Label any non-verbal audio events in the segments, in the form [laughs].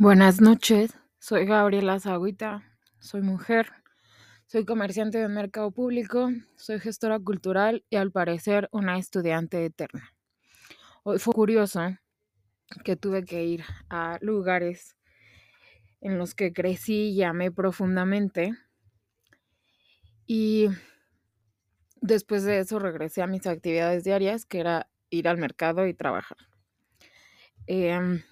Buenas noches, soy Gabriela Zagüita, soy mujer, soy comerciante de mercado público, soy gestora cultural y al parecer una estudiante eterna. Hoy fue curioso que tuve que ir a lugares en los que crecí y amé profundamente y después de eso regresé a mis actividades diarias, que era ir al mercado y trabajar. Em,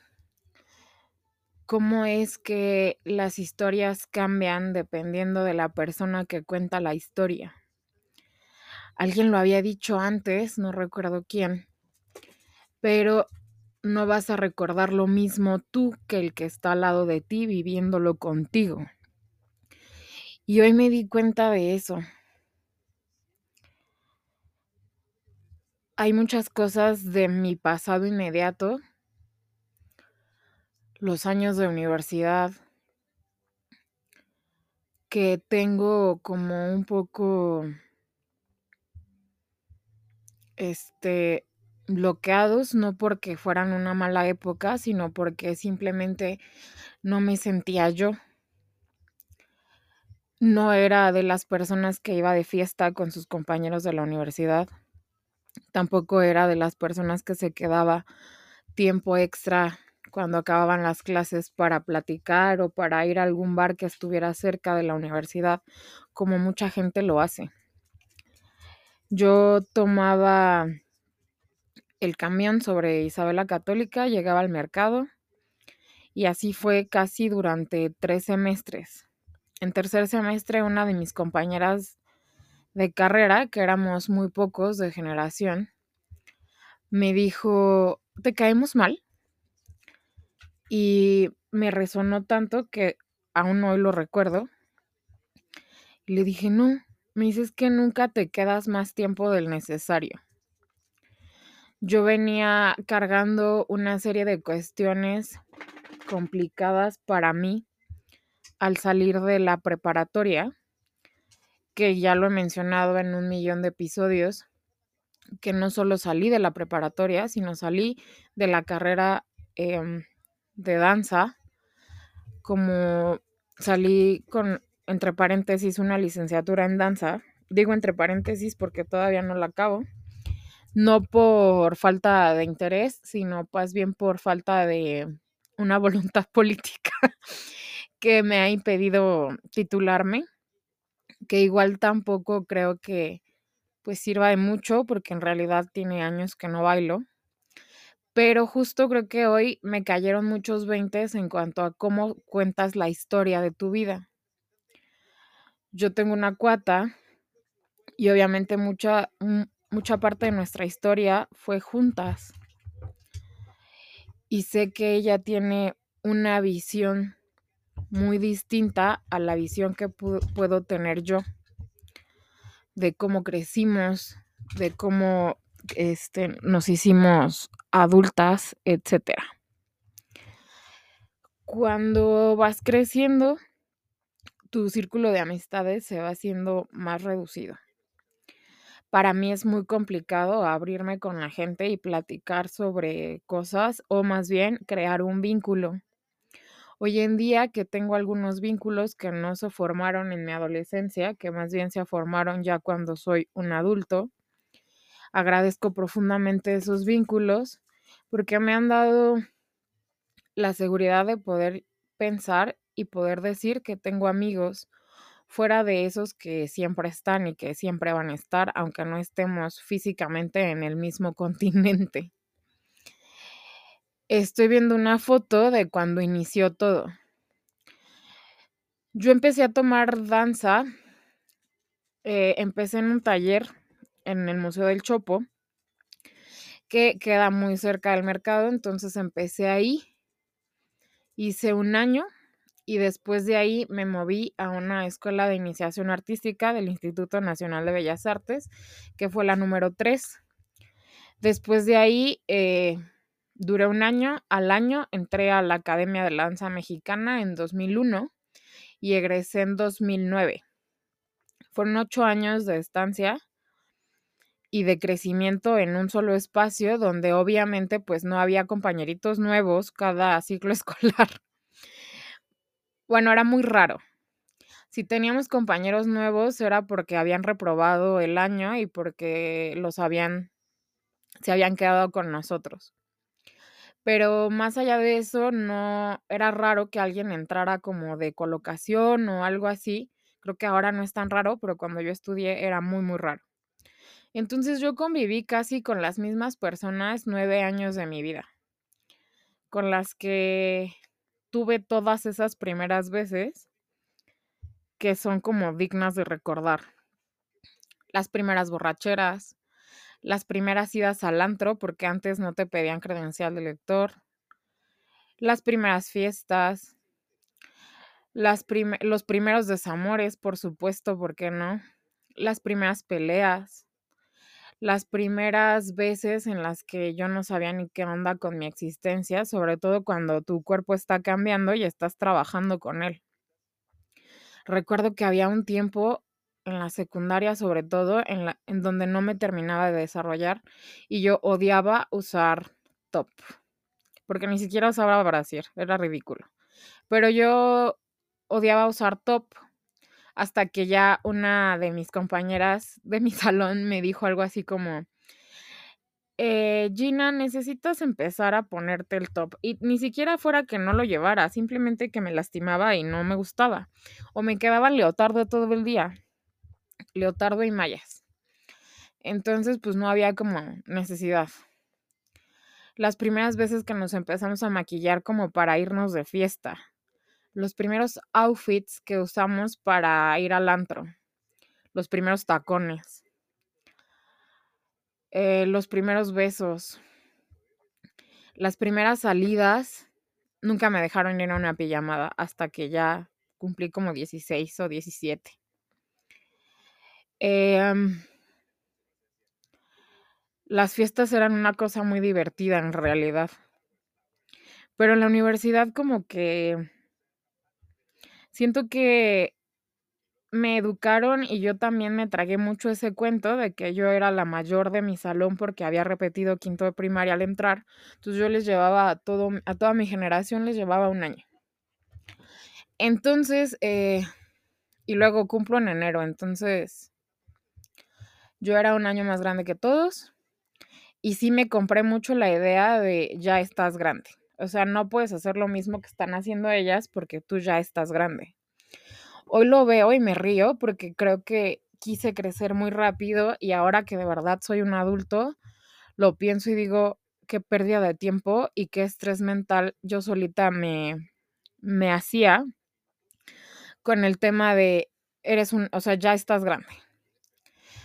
cómo es que las historias cambian dependiendo de la persona que cuenta la historia. Alguien lo había dicho antes, no recuerdo quién, pero no vas a recordar lo mismo tú que el que está al lado de ti viviéndolo contigo. Y hoy me di cuenta de eso. Hay muchas cosas de mi pasado inmediato los años de universidad que tengo como un poco este bloqueados no porque fueran una mala época, sino porque simplemente no me sentía yo. No era de las personas que iba de fiesta con sus compañeros de la universidad. Tampoco era de las personas que se quedaba tiempo extra cuando acababan las clases para platicar o para ir a algún bar que estuviera cerca de la universidad, como mucha gente lo hace. Yo tomaba el camión sobre Isabela Católica, llegaba al mercado y así fue casi durante tres semestres. En tercer semestre, una de mis compañeras de carrera, que éramos muy pocos de generación, me dijo, ¿te caemos mal? Y me resonó tanto que aún hoy lo recuerdo. Le dije, no, me dices que nunca te quedas más tiempo del necesario. Yo venía cargando una serie de cuestiones complicadas para mí al salir de la preparatoria, que ya lo he mencionado en un millón de episodios, que no solo salí de la preparatoria, sino salí de la carrera em, de danza, como salí con, entre paréntesis, una licenciatura en danza, digo entre paréntesis porque todavía no la acabo, no por falta de interés, sino más bien por falta de una [laughs] voluntad política que me ha impedido titularme, que igual tampoco creo que pues sirva de mucho porque en realidad tiene años que no bailo. Pero justo creo que hoy me cayeron muchos veintes en cuanto a cómo cuentas la historia de tu vida. Yo tengo una cuata y obviamente mucha, mucha parte de nuestra historia fue juntas. Y sé que ella tiene una visión muy distinta a la visión que puedo tener yo de cómo crecimos, de cómo este, nos hicimos adultas, etcétera. Cuando vas creciendo, tu círculo de amistades se va haciendo más reducido. Para mí es muy complicado abrirme con la gente y platicar sobre cosas o más bien crear un vínculo. Hoy en día que tengo algunos vínculos que no se formaron en mi adolescencia, que más bien se formaron ya cuando soy un adulto, agradezco profundamente esos vínculos porque me han dado la seguridad de poder pensar y poder decir que tengo amigos fuera de esos que siempre están y que siempre van a estar, aunque no estemos físicamente en el mismo [laughs] continente. Estoy viendo una foto de cuando inició todo. Yo empecé a tomar danza, eh, empecé en un taller en el Museo del Chopo, que queda muy cerca del mercado, entonces empecé ahí, hice un año y después de ahí me moví a una escuela de iniciación artística del Instituto Nacional de Bellas Artes, que fue la número 3. Después de ahí eh, duré un año, al año entré a la Academia de Danza Mexicana en 2001 y egresé en 2009. Fueron ocho años de estancia y de crecimiento en un solo espacio donde obviamente pues no había compañeritos nuevos cada ciclo [laughs] escolar. bueno, era muy raro. Si teníamos compañeros nuevos era porque habían reprobado el año y porque los habían se habían quedado con nosotros. Pero más allá de eso, no era raro que alguien entrara como de colocación o algo así. Creo que ahora no es tan raro, pero cuando yo estudié era muy, muy raro. Entonces yo conviví casi con las mismas personas nueve años de mi vida, con las que tuve todas esas primeras veces que son como dignas de recordar. Las primeras borracheras, las primeras idas al antro, porque antes no te pedían credencial de lector, las primeras fiestas, los primeros desamores, por supuesto, ¿por qué no? Las primeras peleas, las primeras veces en las que yo no sabía ni qué onda con mi existencia, sobre todo cuando tu cuerpo está cambiando y estás trabajando con él. Recuerdo que había un tiempo en la secundaria sobre todo, en, la, en donde no me terminaba de desarrollar y yo odiaba usar top, porque ni siquiera usaba brasier, era ridículo. Pero yo odiaba usar top hasta que ya una de mis compañeras de mi [laughs] salón me dijo algo así como, eh, Gina, necesitas empezar a ponerte el top. Y ni siquiera fuera que no lo llevara, simplemente que me lastimaba y no me gustaba. O me quedaba leotardo todo el día leotardo y mallas. Entonces, pues no había como necesidad. Las primeras veces que nos empezamos a maquillar como para irnos de fiesta. Los primeros outfits que usamos para ir al antro. Los primeros tacones. Eh, los primeros besos. Las primeras salidas nunca me dejaron ir a una pijamada hasta que ya cumplí como 16 o 17. Em, las fiestas eran una cosa muy divertida en realidad. Pero en la universidad como que siento que me educaron y yo también me tragué mucho ese cuento de que yo era la mayor de mi salón porque había repetido quinto de primaria al entrar. Entonces yo les llevaba a, todo, a toda mi generación, les llevaba un año. Entonces, eh, y luego cumplo en enero, entonces yo era un año más grande que todos y sí me compré mucho la idea de ya estás grande. O sea, no puedes hacer lo mismo que están haciendo ellas porque tú ya estás grande. Hoy lo veo y me río porque creo que quise crecer muy rápido y ahora que de verdad soy un adulto, lo pienso y digo, qué pérdida de tiempo y qué estrés mental yo solita me, me hacía con el tema de, eres un, o sea, ya estás grande.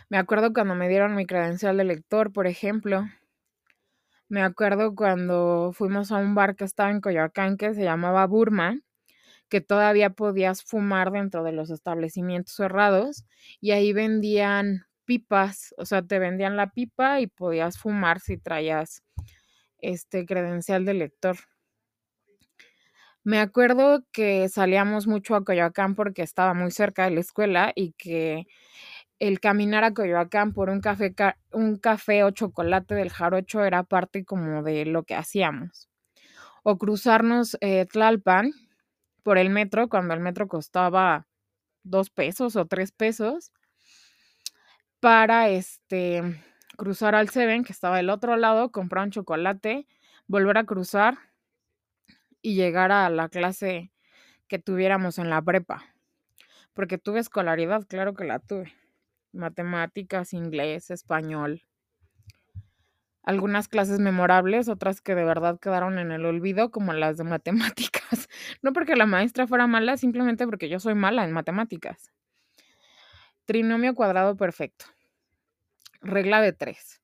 Me acuerdo cuando me dieron mi credencial de lector, por ejemplo. Me acuerdo cuando fuimos a un bar que estaba en Coyoacán que se llamaba Burma, que todavía podías fumar dentro de los establecimientos cerrados y ahí vendían pipas, o sea, te vendían la pipa y podías fumar si traías este credencial de lector. Me acuerdo que salíamos mucho a Coyoacán porque estaba muy cerca de la escuela y que el caminar a Coyoacán por un café, un café o chocolate del jarocho era parte como de lo que hacíamos. O cruzarnos eh, Tlalpan por el metro, cuando el metro costaba dos pesos o tres pesos, para este, cruzar al Seven, que estaba del otro lado, comprar un chocolate, volver a cruzar y llegar a la clase que tuviéramos en la prepa. Porque tuve escolaridad, claro que la tuve matemáticas, inglés, español. Algunas clases memorables, otras que de verdad quedaron en el olvido, como las de [laughs] matemáticas. No porque la maestra fuera mala, simplemente porque yo soy mala en matemáticas. Trinomio cuadrado perfecto. Regla de tres.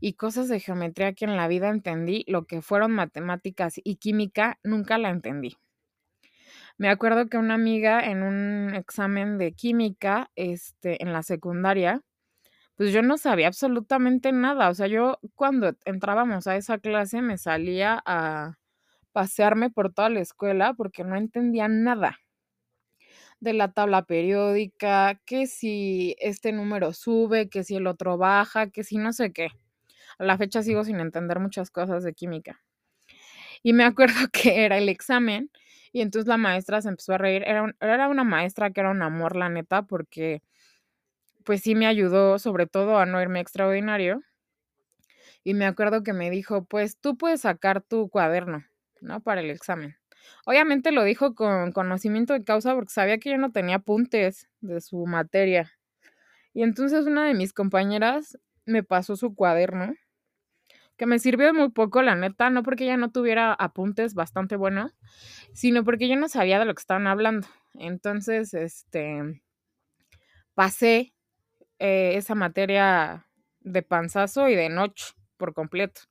Y cosas de geometría que en la vida entendí, lo que fueron matemáticas y química, nunca la entendí. Me acuerdo que una amiga en un examen de química, este, en la secundaria, pues yo no sabía absolutamente nada. O sea, yo cuando entrábamos a esa clase me salía a pasearme por toda la escuela porque no entendía nada de la tabla periódica, que si este número sube, que si el otro baja, que si no sé qué. A la fecha sigo sin entender muchas cosas de química. Y me acuerdo [laughs] que era el examen Y entonces la maestra se empezó a reír. Era, era una maestra que era un amor, la neta, porque pues sí me ayudó sobre todo a no irme extraordinario. Y me acuerdo que me dijo, pues tú puedes sacar tu cuaderno, ¿no? Para el examen. Obviamente lo dijo con conocimiento de causa porque sabía que yo no tenía apuntes de su materia. Y entonces una de mis compañeras me pasó su cuaderno, que me sirvió de muy poco, la neta, no porque ella no tuviera apuntes bastante buenos, sino porque yo no sabía de lo que estaban hablando. Entonces, este, pasé eh, esa materia de panzazo y de noche por completo.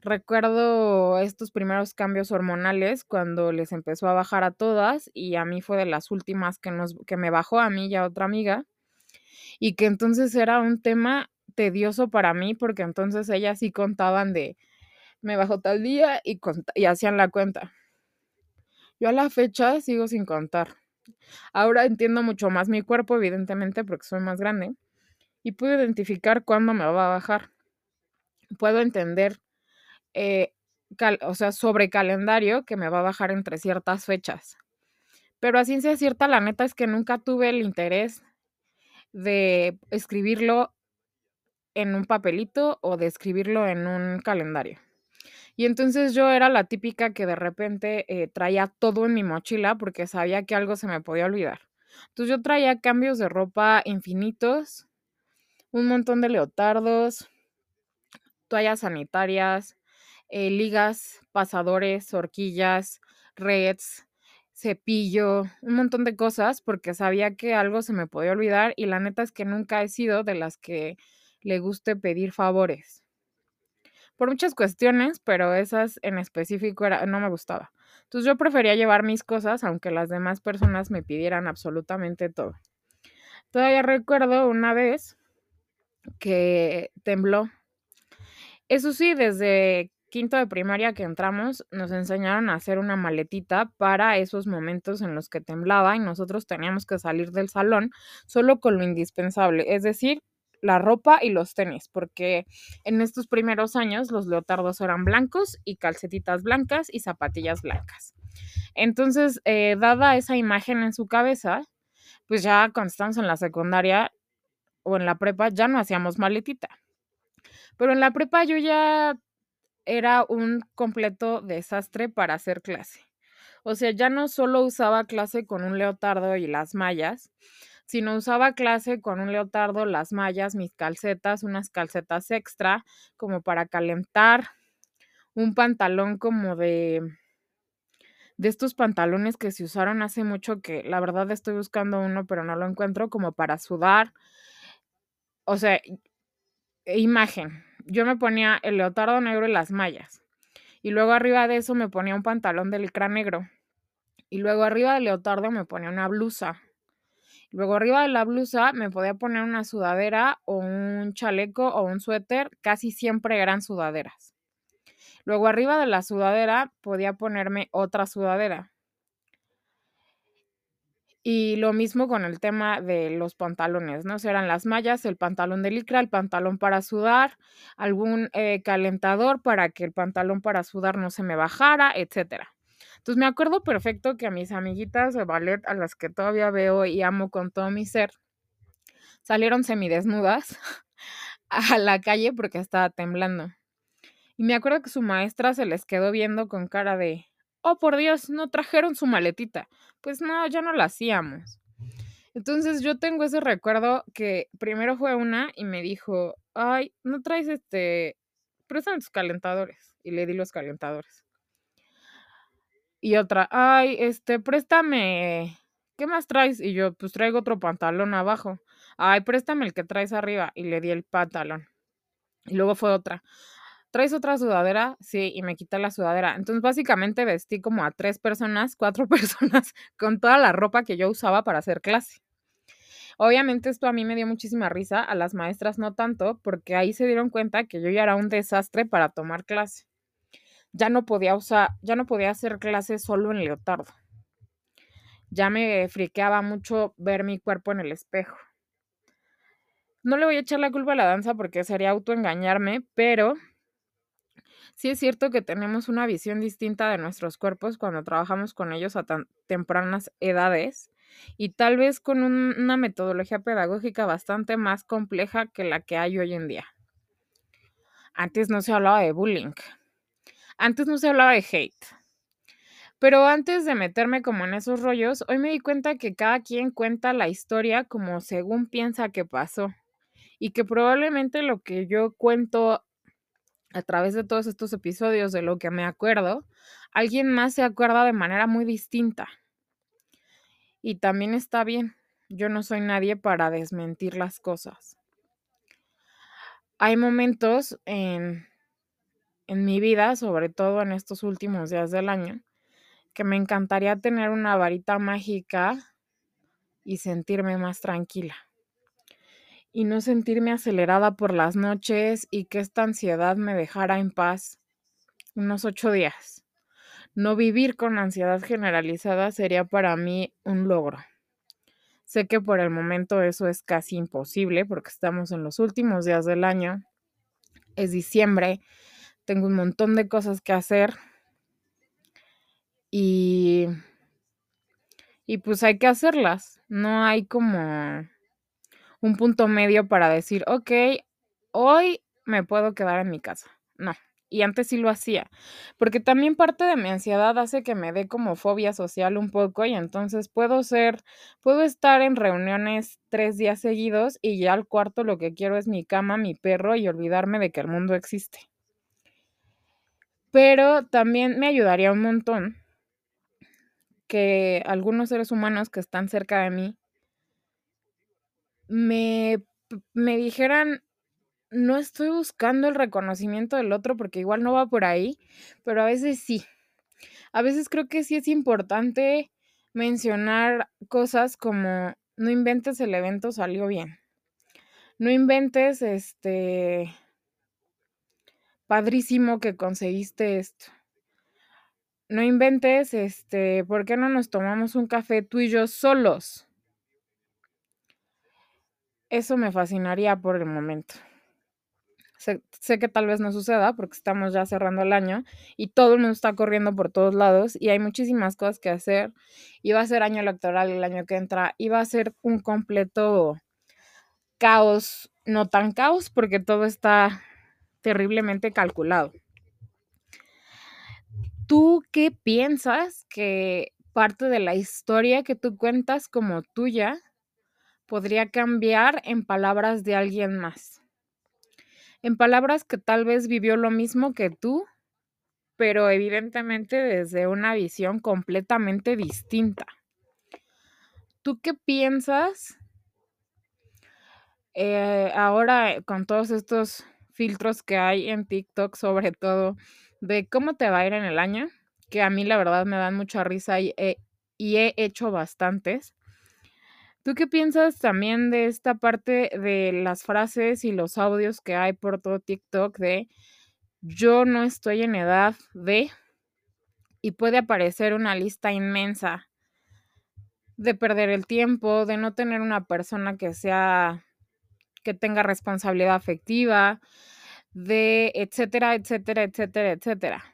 Recuerdo estos primeros cambios hormonales cuando les empezó a bajar a todas y a mí fue de las últimas que, nos, que me bajó a mí y a otra amiga y que entonces era un tema tedioso para mí porque entonces ellas sí contaban de me bajó tal día y, y hacían la cuenta. Yo a la fecha sigo sin contar. Ahora entiendo mucho más mi cuerpo, evidentemente, porque soy más grande, y puedo identificar cuándo me va a bajar. Puedo entender eh, o sea, sobre calendario que me va a bajar entre ciertas fechas. Pero a ciencia cierta, la neta es que nunca tuve el interés de escribirlo en un papelito o de escribirlo en un calendario. Y entonces yo era la típica que de repente eh, traía todo en mi mochila porque sabía que algo se me podía olvidar. Entonces yo traía cambios de ropa infinitos, un montón de leotardos, toallas sanitarias, eh, ligas, pasadores, horquillas, reds, cepillo, un montón de cosas porque sabía que algo se me podía olvidar y la neta es que nunca he sido de las que le guste pedir favores. Por muchas cuestiones, pero esas en específico no me gustaba. Entonces yo prefería llevar mis cosas aunque las demás personas me pidieran absolutamente todo. Todavía recuerdo una vez que tembló. Eso sí, desde quinto de primaria que entramos, nos enseñaron a hacer una maletita para esos momentos en los que temblaba y nosotros teníamos que salir del salón solo con lo indispensable, es decir, la ropa y los tenis, porque en estos primeros años los leotardos eran blancos y calcetitas blancas y zapatillas blancas. Entonces, eh, dada esa imagen en su cabeza, pues ya estamos en la secundaria o en la prepa ya no hacíamos maletita. Pero en la prepa yo ya era un completo desastre para hacer clase. O sea, ya no solo usaba clase con un leotardo y las mallas, sino usaba clase con un leotardo, las mallas, mis calcetas, unas calcetas extra como para calentar, un pantalón como de de estos pantalones que se usaron hace mucho que la verdad estoy buscando uno pero no lo encuentro como para sudar. O sea, imagen, yo me ponía el leotardo negro y las mallas. Y luego arriba de eso me ponía un pantalón de licra negro. Y luego arriba del leotardo me ponía una blusa. Luego arriba de la blusa me podía poner una sudadera o un chaleco o un suéter. Casi siempre eran sudaderas. Luego arriba de la sudadera podía ponerme otra sudadera. Y lo mismo con el tema de los pantalones, ¿no? Serán las mallas, el pantalón de licra, el pantalón para sudar, algún eh, calentador para que el pantalón para sudar no se me bajara, etcétera. Entonces me acuerdo perfecto que a mis amiguitas de ballet, a las que todavía veo y amo con todo mi ser, salieron semidesnudas [laughs] a la calle porque estaba temblando. Y me acuerdo que su maestra se les quedó viendo con cara de, oh por Dios, no trajeron su maletita. Pues no, ya no la hacíamos. Entonces yo tengo ese recuerdo que primero fue una y me dijo, ay, no traes este, préstame tus calentadores. Y le di los calentadores. Y otra, ay, este, préstame, ¿qué más traes? Y yo, pues traigo otro pantalón abajo. Ay, préstame el que traes arriba. Y le di el pantalón. Y luego fue otra, ¿traes otra sudadera? Sí, y me quité la sudadera. Entonces, básicamente vestí como a tres personas, cuatro [laughs] personas, con toda la ropa que yo usaba para hacer clase. Obviamente esto a mí me dio muchísima risa, a las maestras no tanto, porque ahí se dieron cuenta que yo ya era un desastre para tomar clase. Ya no podía usar, ya no podía hacer clase solo en leotardo. Ya me friqueaba mucho ver mi cuerpo en el espejo. No le voy a echar la culpa a la danza porque sería autoengañarme, pero Sí es cierto que tenemos una visión distinta de nuestros cuerpos cuando trabajamos con ellos a tan tempranas edades y tal vez con un, una metodología pedagógica bastante más compleja que la que hay hoy en día. Antes no se hablaba de bullying, antes no se hablaba de hate. Pero antes de meterme como en esos rollos, hoy me di cuenta que cada quien cuenta la historia como según piensa que pasó y que probablemente lo que yo cuento a través de todos estos episodios de lo que me acuerdo, alguien más se acuerda de manera muy distinta. Y también está bien, yo no soy nadie para desmentir las cosas. Hay momentos en, en mi vida, sobre todo en estos últimos días del año, que me encantaría tener una varita mágica y sentirme más tranquila. Y no sentirme acelerada por las noches y que esta ansiedad me dejara en paz unos ocho días. No vivir con ansiedad generalizada sería para mí un logro. Sé que por el momento eso es casi imposible porque estamos en los últimos días del año. Es diciembre, tengo un montón de cosas que hacer y, y pues hay que hacerlas. No hay como un punto medio para decir, ok, hoy me puedo quedar en mi casa. No. Y antes sí lo hacía, porque también parte de mi ansiedad hace que me dé como fobia social un poco y entonces puedo ser, puedo estar en reuniones tres días seguidos y ya al cuarto lo que quiero es mi cama, mi perro y olvidarme de que el mundo existe. Pero también me ayudaría un montón que algunos seres humanos que están cerca de mí me, me dijeran, no estoy buscando el reconocimiento del otro porque igual no va por ahí, pero a veces sí. A veces creo que sí es importante mencionar cosas como no inventes el evento salió bien. No inventes este padrísimo que conseguiste esto. No inventes este, ¿por qué no nos tomamos un café tú y yo solos? Eso me fascinaría por el momento. Sé, que tal vez no suceda porque estamos ya cerrando el año y todo el mundo está corriendo por todos lados y hay muchísimas cosas que hacer. Y va a ser año electoral el año que entra y va a ser un completo caos, no tan caos porque todo está terriblemente calculado. ¿Tú qué piensas que parte de la historia que tú cuentas como tuya podría cambiar en palabras de alguien más. En palabras que tal vez vivió lo mismo que tú, pero evidentemente desde una visión completamente distinta. ¿Tú qué piensas eh, ahora con todos estos filtros que hay en TikTok, sobre todo, de cómo te va a ir en el año? Que a mí la verdad me dan mucha risa y he hecho bastantes. ¿Tú qué piensas también de esta parte de las frases y los audios que hay por todo TikTok de yo no estoy en edad de y puede aparecer una lista inmensa de perder el tiempo, de no tener una persona que sea que tenga responsabilidad afectiva, de etcétera, etcétera, etcétera, etcétera.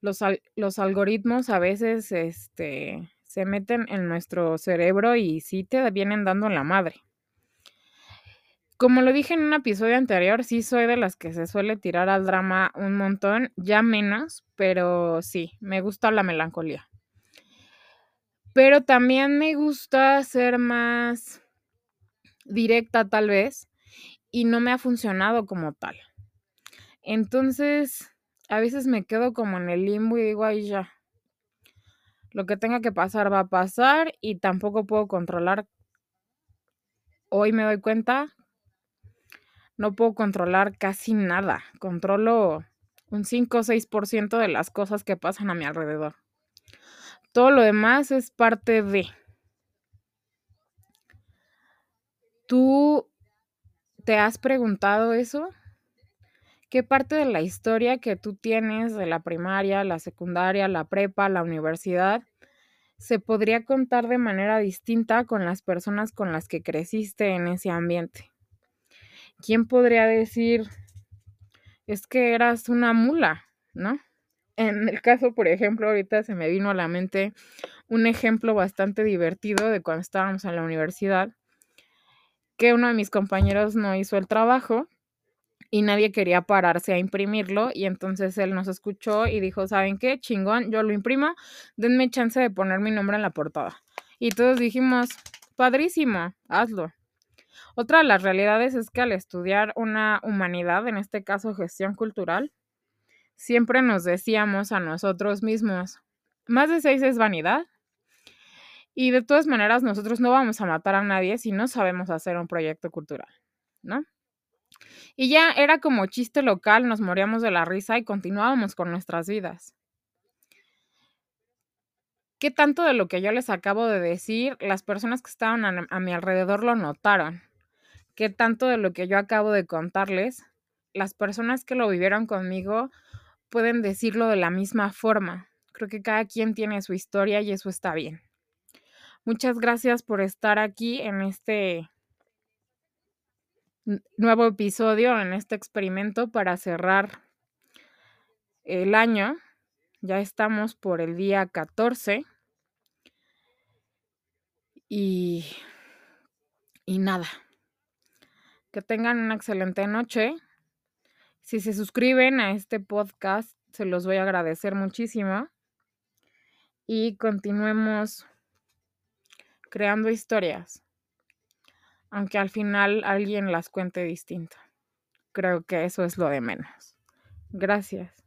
Los, los algoritmos a veces este se meten en nuestro cerebro y sí te vienen dando la madre. Como lo dije en un episodio anterior, sí soy de las que se suele tirar al drama un montón, ya menos, pero sí, me gusta la melancolía. Pero también me gusta ser más directa tal vez y no me ha funcionado como tal. Entonces, a veces me quedo como en el limbo y digo, ay ya, lo que tenga que pasar va a pasar y tampoco puedo controlar. Hoy me doy cuenta, no puedo controlar casi nada. Controlo un 5 o 6% de las cosas que pasan a mi alrededor. Todo lo demás es parte de... ¿Tú te has preguntado eso? ¿Qué parte de la historia que tú tienes de la primaria, la secundaria, la prepa, la universidad, se podría contar de manera distinta con las personas con las que creciste en ese ambiente? ¿Quién podría decir, es que eras una mula, ¿no? En el caso, por ejemplo, ahorita se me vino a la mente un ejemplo bastante divertido de cuando estábamos en la universidad, que uno de mis compañeros no hizo el trabajo y nadie quería pararse a imprimirlo y entonces él nos escuchó y dijo, ¿saben qué? Chingón, yo lo imprimo, denme chance de poner mi nombre en la portada. Y todos dijimos, padrísimo, hazlo. Otra de las realidades es que al estudiar una humanidad, en este caso gestión cultural, siempre nos decíamos a nosotros mismos, más de seis es vanidad. Y de todas maneras, nosotros no vamos a matar a nadie si no sabemos hacer un proyecto cultural, ¿no? Y ya era como chiste local, nos moríamos de la risa y continuábamos con nuestras vidas. ¿Qué tanto de lo que yo les acabo de decir, las personas que estaban a, a mi alrededor lo notaron? ¿Qué tanto de lo que yo acabo de contarles, las personas que lo vivieron conmigo pueden decirlo de la misma forma? Creo que cada quien tiene su historia y eso está bien. Muchas gracias por estar aquí en este nuevo episodio, en este experimento para cerrar el año. Ya estamos por el día 14. Y, y nada. Que tengan una excelente noche. Si se suscriben a este podcast, se los voy a agradecer muchísimo. Y continuemos creando historias aunque al final alguien las cuente distinto. Creo que eso es lo de menos. Gracias.